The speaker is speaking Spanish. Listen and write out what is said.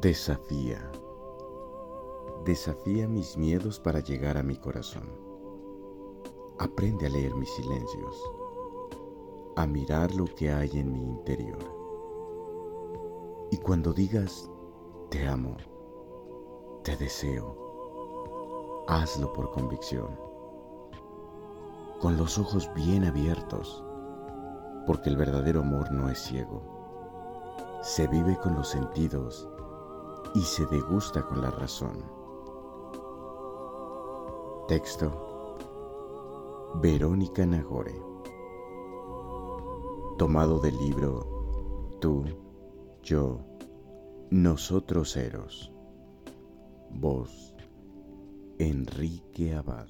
Desafía. Desafía mis miedos para llegar a mi corazón. Aprende a leer mis silencios, a mirar lo que hay en mi interior. Y cuando digas, te amo, te deseo, hazlo por convicción, con los ojos bien abiertos, porque el verdadero amor no es ciego, se vive con los sentidos y se degusta con la razón. Texto Verónica Nagore Tomado del libro Tú, yo, nosotros eros. Voz Enrique Abad